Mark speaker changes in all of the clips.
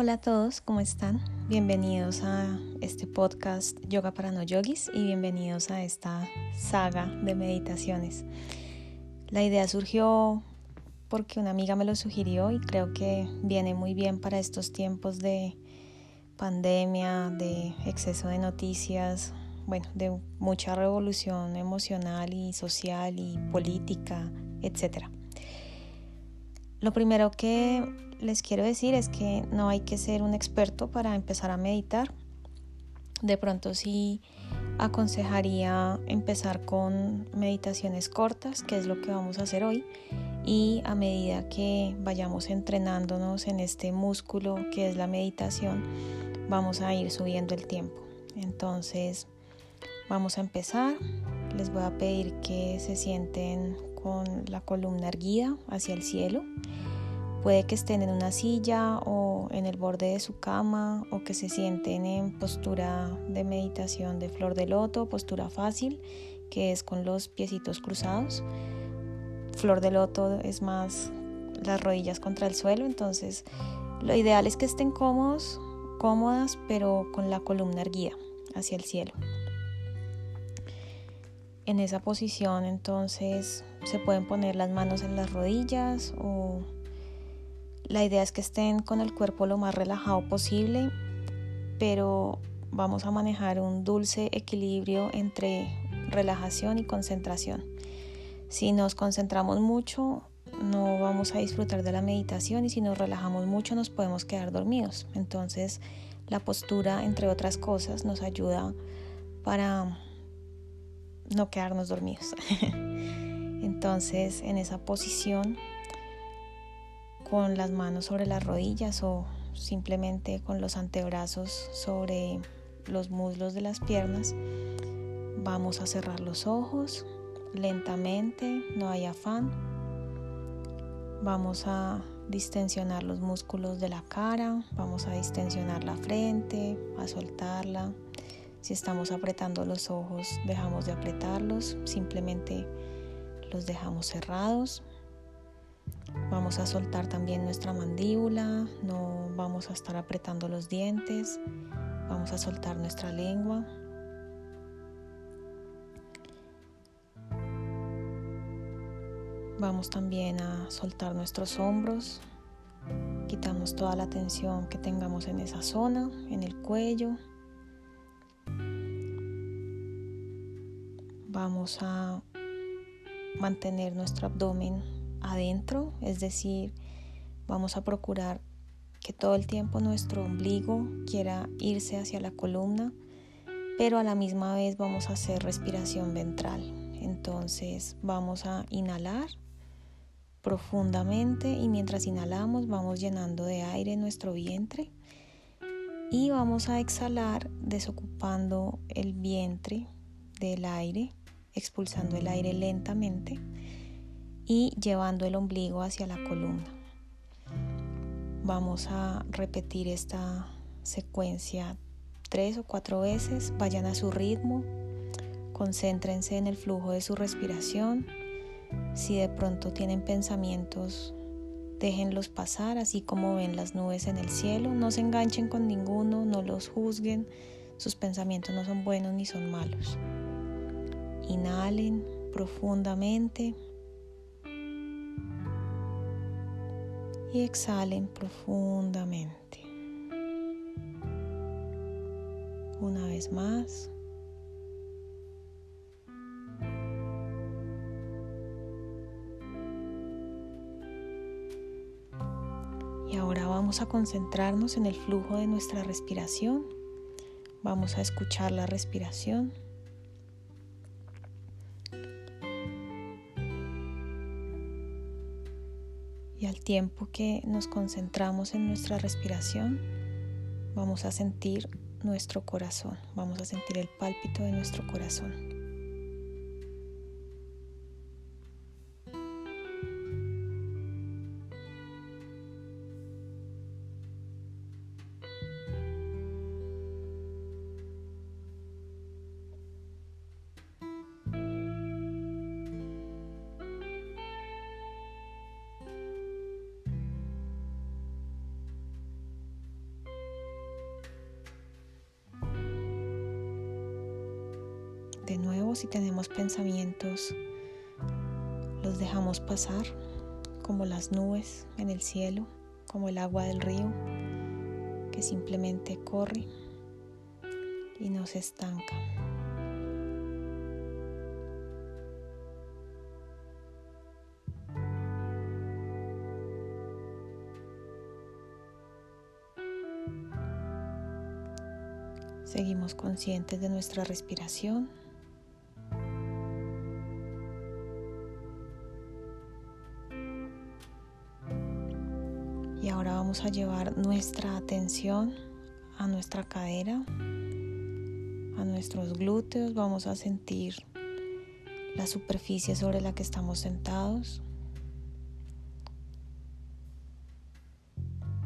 Speaker 1: Hola a todos, ¿cómo están? Bienvenidos a este podcast Yoga para no yogis y bienvenidos a esta saga de meditaciones. La idea surgió porque una amiga me lo sugirió y creo que viene muy bien para estos tiempos de pandemia, de exceso de noticias, bueno, de mucha revolución emocional y social y política, etc. Lo primero que les quiero decir es que no hay que ser un experto para empezar a meditar. De pronto sí aconsejaría empezar con meditaciones cortas, que es lo que vamos a hacer hoy, y a medida que vayamos entrenándonos en este músculo que es la meditación, vamos a ir subiendo el tiempo. Entonces, vamos a empezar. Les voy a pedir que se sienten con la columna erguida hacia el cielo. Puede que estén en una silla o en el borde de su cama o que se sienten en postura de meditación de flor de loto, postura fácil, que es con los piecitos cruzados. Flor de loto es más las rodillas contra el suelo, entonces lo ideal es que estén cómodos, cómodas, pero con la columna erguida hacia el cielo. En esa posición entonces se pueden poner las manos en las rodillas o la idea es que estén con el cuerpo lo más relajado posible, pero vamos a manejar un dulce equilibrio entre relajación y concentración. Si nos concentramos mucho, no vamos a disfrutar de la meditación y si nos relajamos mucho nos podemos quedar dormidos. Entonces la postura, entre otras cosas, nos ayuda para no quedarnos dormidos. Entonces, en esa posición, con las manos sobre las rodillas o simplemente con los antebrazos sobre los muslos de las piernas, vamos a cerrar los ojos lentamente, no hay afán. Vamos a distensionar los músculos de la cara, vamos a distensionar la frente, a soltarla. Si estamos apretando los ojos, dejamos de apretarlos, simplemente los dejamos cerrados. Vamos a soltar también nuestra mandíbula, no vamos a estar apretando los dientes, vamos a soltar nuestra lengua. Vamos también a soltar nuestros hombros, quitamos toda la tensión que tengamos en esa zona, en el cuello, vamos a mantener nuestro abdomen adentro, es decir, vamos a procurar que todo el tiempo nuestro ombligo quiera irse hacia la columna, pero a la misma vez vamos a hacer respiración ventral. Entonces vamos a inhalar profundamente y mientras inhalamos vamos llenando de aire nuestro vientre y vamos a exhalar desocupando el vientre del aire expulsando el aire lentamente y llevando el ombligo hacia la columna. Vamos a repetir esta secuencia tres o cuatro veces, vayan a su ritmo, concéntrense en el flujo de su respiración. Si de pronto tienen pensamientos, déjenlos pasar, así como ven las nubes en el cielo. No se enganchen con ninguno, no los juzguen. Sus pensamientos no son buenos ni son malos. Inhalen profundamente y exhalen profundamente. Una vez más. Y ahora vamos a concentrarnos en el flujo de nuestra respiración. Vamos a escuchar la respiración. Y al tiempo que nos concentramos en nuestra respiración, vamos a sentir nuestro corazón, vamos a sentir el pálpito de nuestro corazón. De nuevo, si tenemos pensamientos, los dejamos pasar como las nubes en el cielo, como el agua del río que simplemente corre y no se estanca. Seguimos conscientes de nuestra respiración. Vamos a llevar nuestra atención a nuestra cadera, a nuestros glúteos. Vamos a sentir la superficie sobre la que estamos sentados.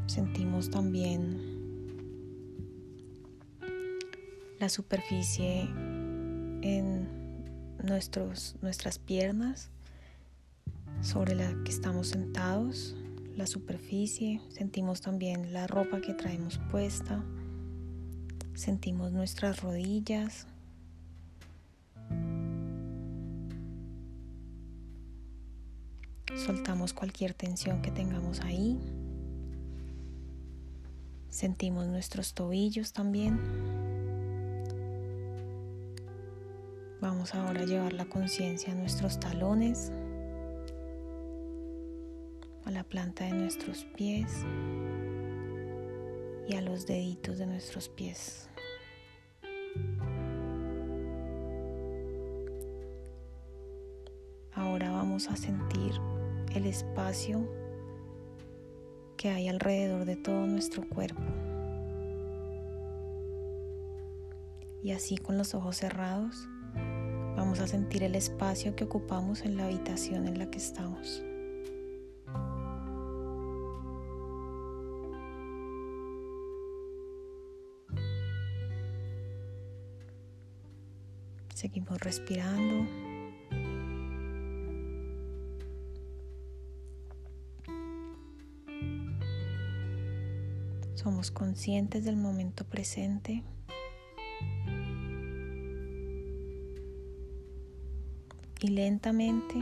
Speaker 1: Sentimos también la superficie en nuestros, nuestras piernas sobre la que estamos sentados, la superficie, sentimos también la ropa que traemos puesta, sentimos nuestras rodillas. Soltamos cualquier tensión que tengamos ahí. Sentimos nuestros tobillos también. Vamos ahora a llevar la conciencia a nuestros talones, a la planta de nuestros pies y a los deditos de nuestros pies. Ahora vamos a sentir el espacio que hay alrededor de todo nuestro cuerpo. Y así con los ojos cerrados Vamos a sentir el espacio que ocupamos en la habitación en la que estamos. Seguimos respirando. Somos conscientes del momento presente. y lentamente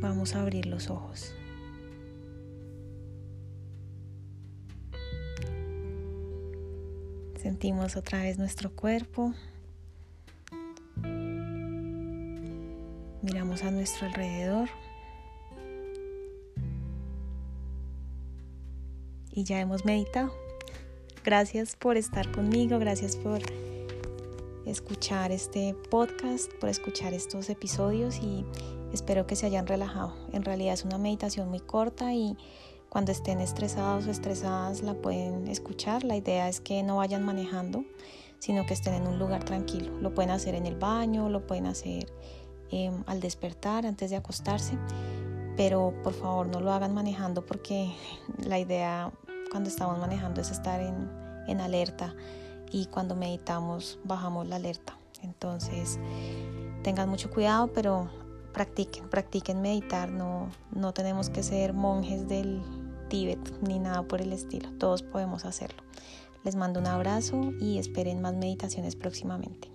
Speaker 1: vamos a abrir los ojos. Sentimos otra vez nuestro cuerpo. Miramos a nuestro alrededor. Y ya hemos meditado. Gracias por estar conmigo, gracias por escuchar este podcast, por escuchar estos episodios y espero que se hayan relajado. En realidad es una meditación muy corta y cuando estén estresados o estresadas la pueden escuchar. La idea es que no vayan manejando, sino que estén en un lugar tranquilo. Lo pueden hacer en el baño, lo pueden hacer em, al despertar, antes de acostarse, pero por favor no lo hagan manejando porque la idea cuando estamos manejando es estar en, en alerta y cuando meditamos bajamos la alerta. Entonces tengan mucho cuidado, pero practiquen, practiquen meditar. No, no tenemos que ser monjes del Tíbet ni nada por el estilo. Todos podemos hacerlo. Les mando un abrazo y esperen más meditaciones próximamente.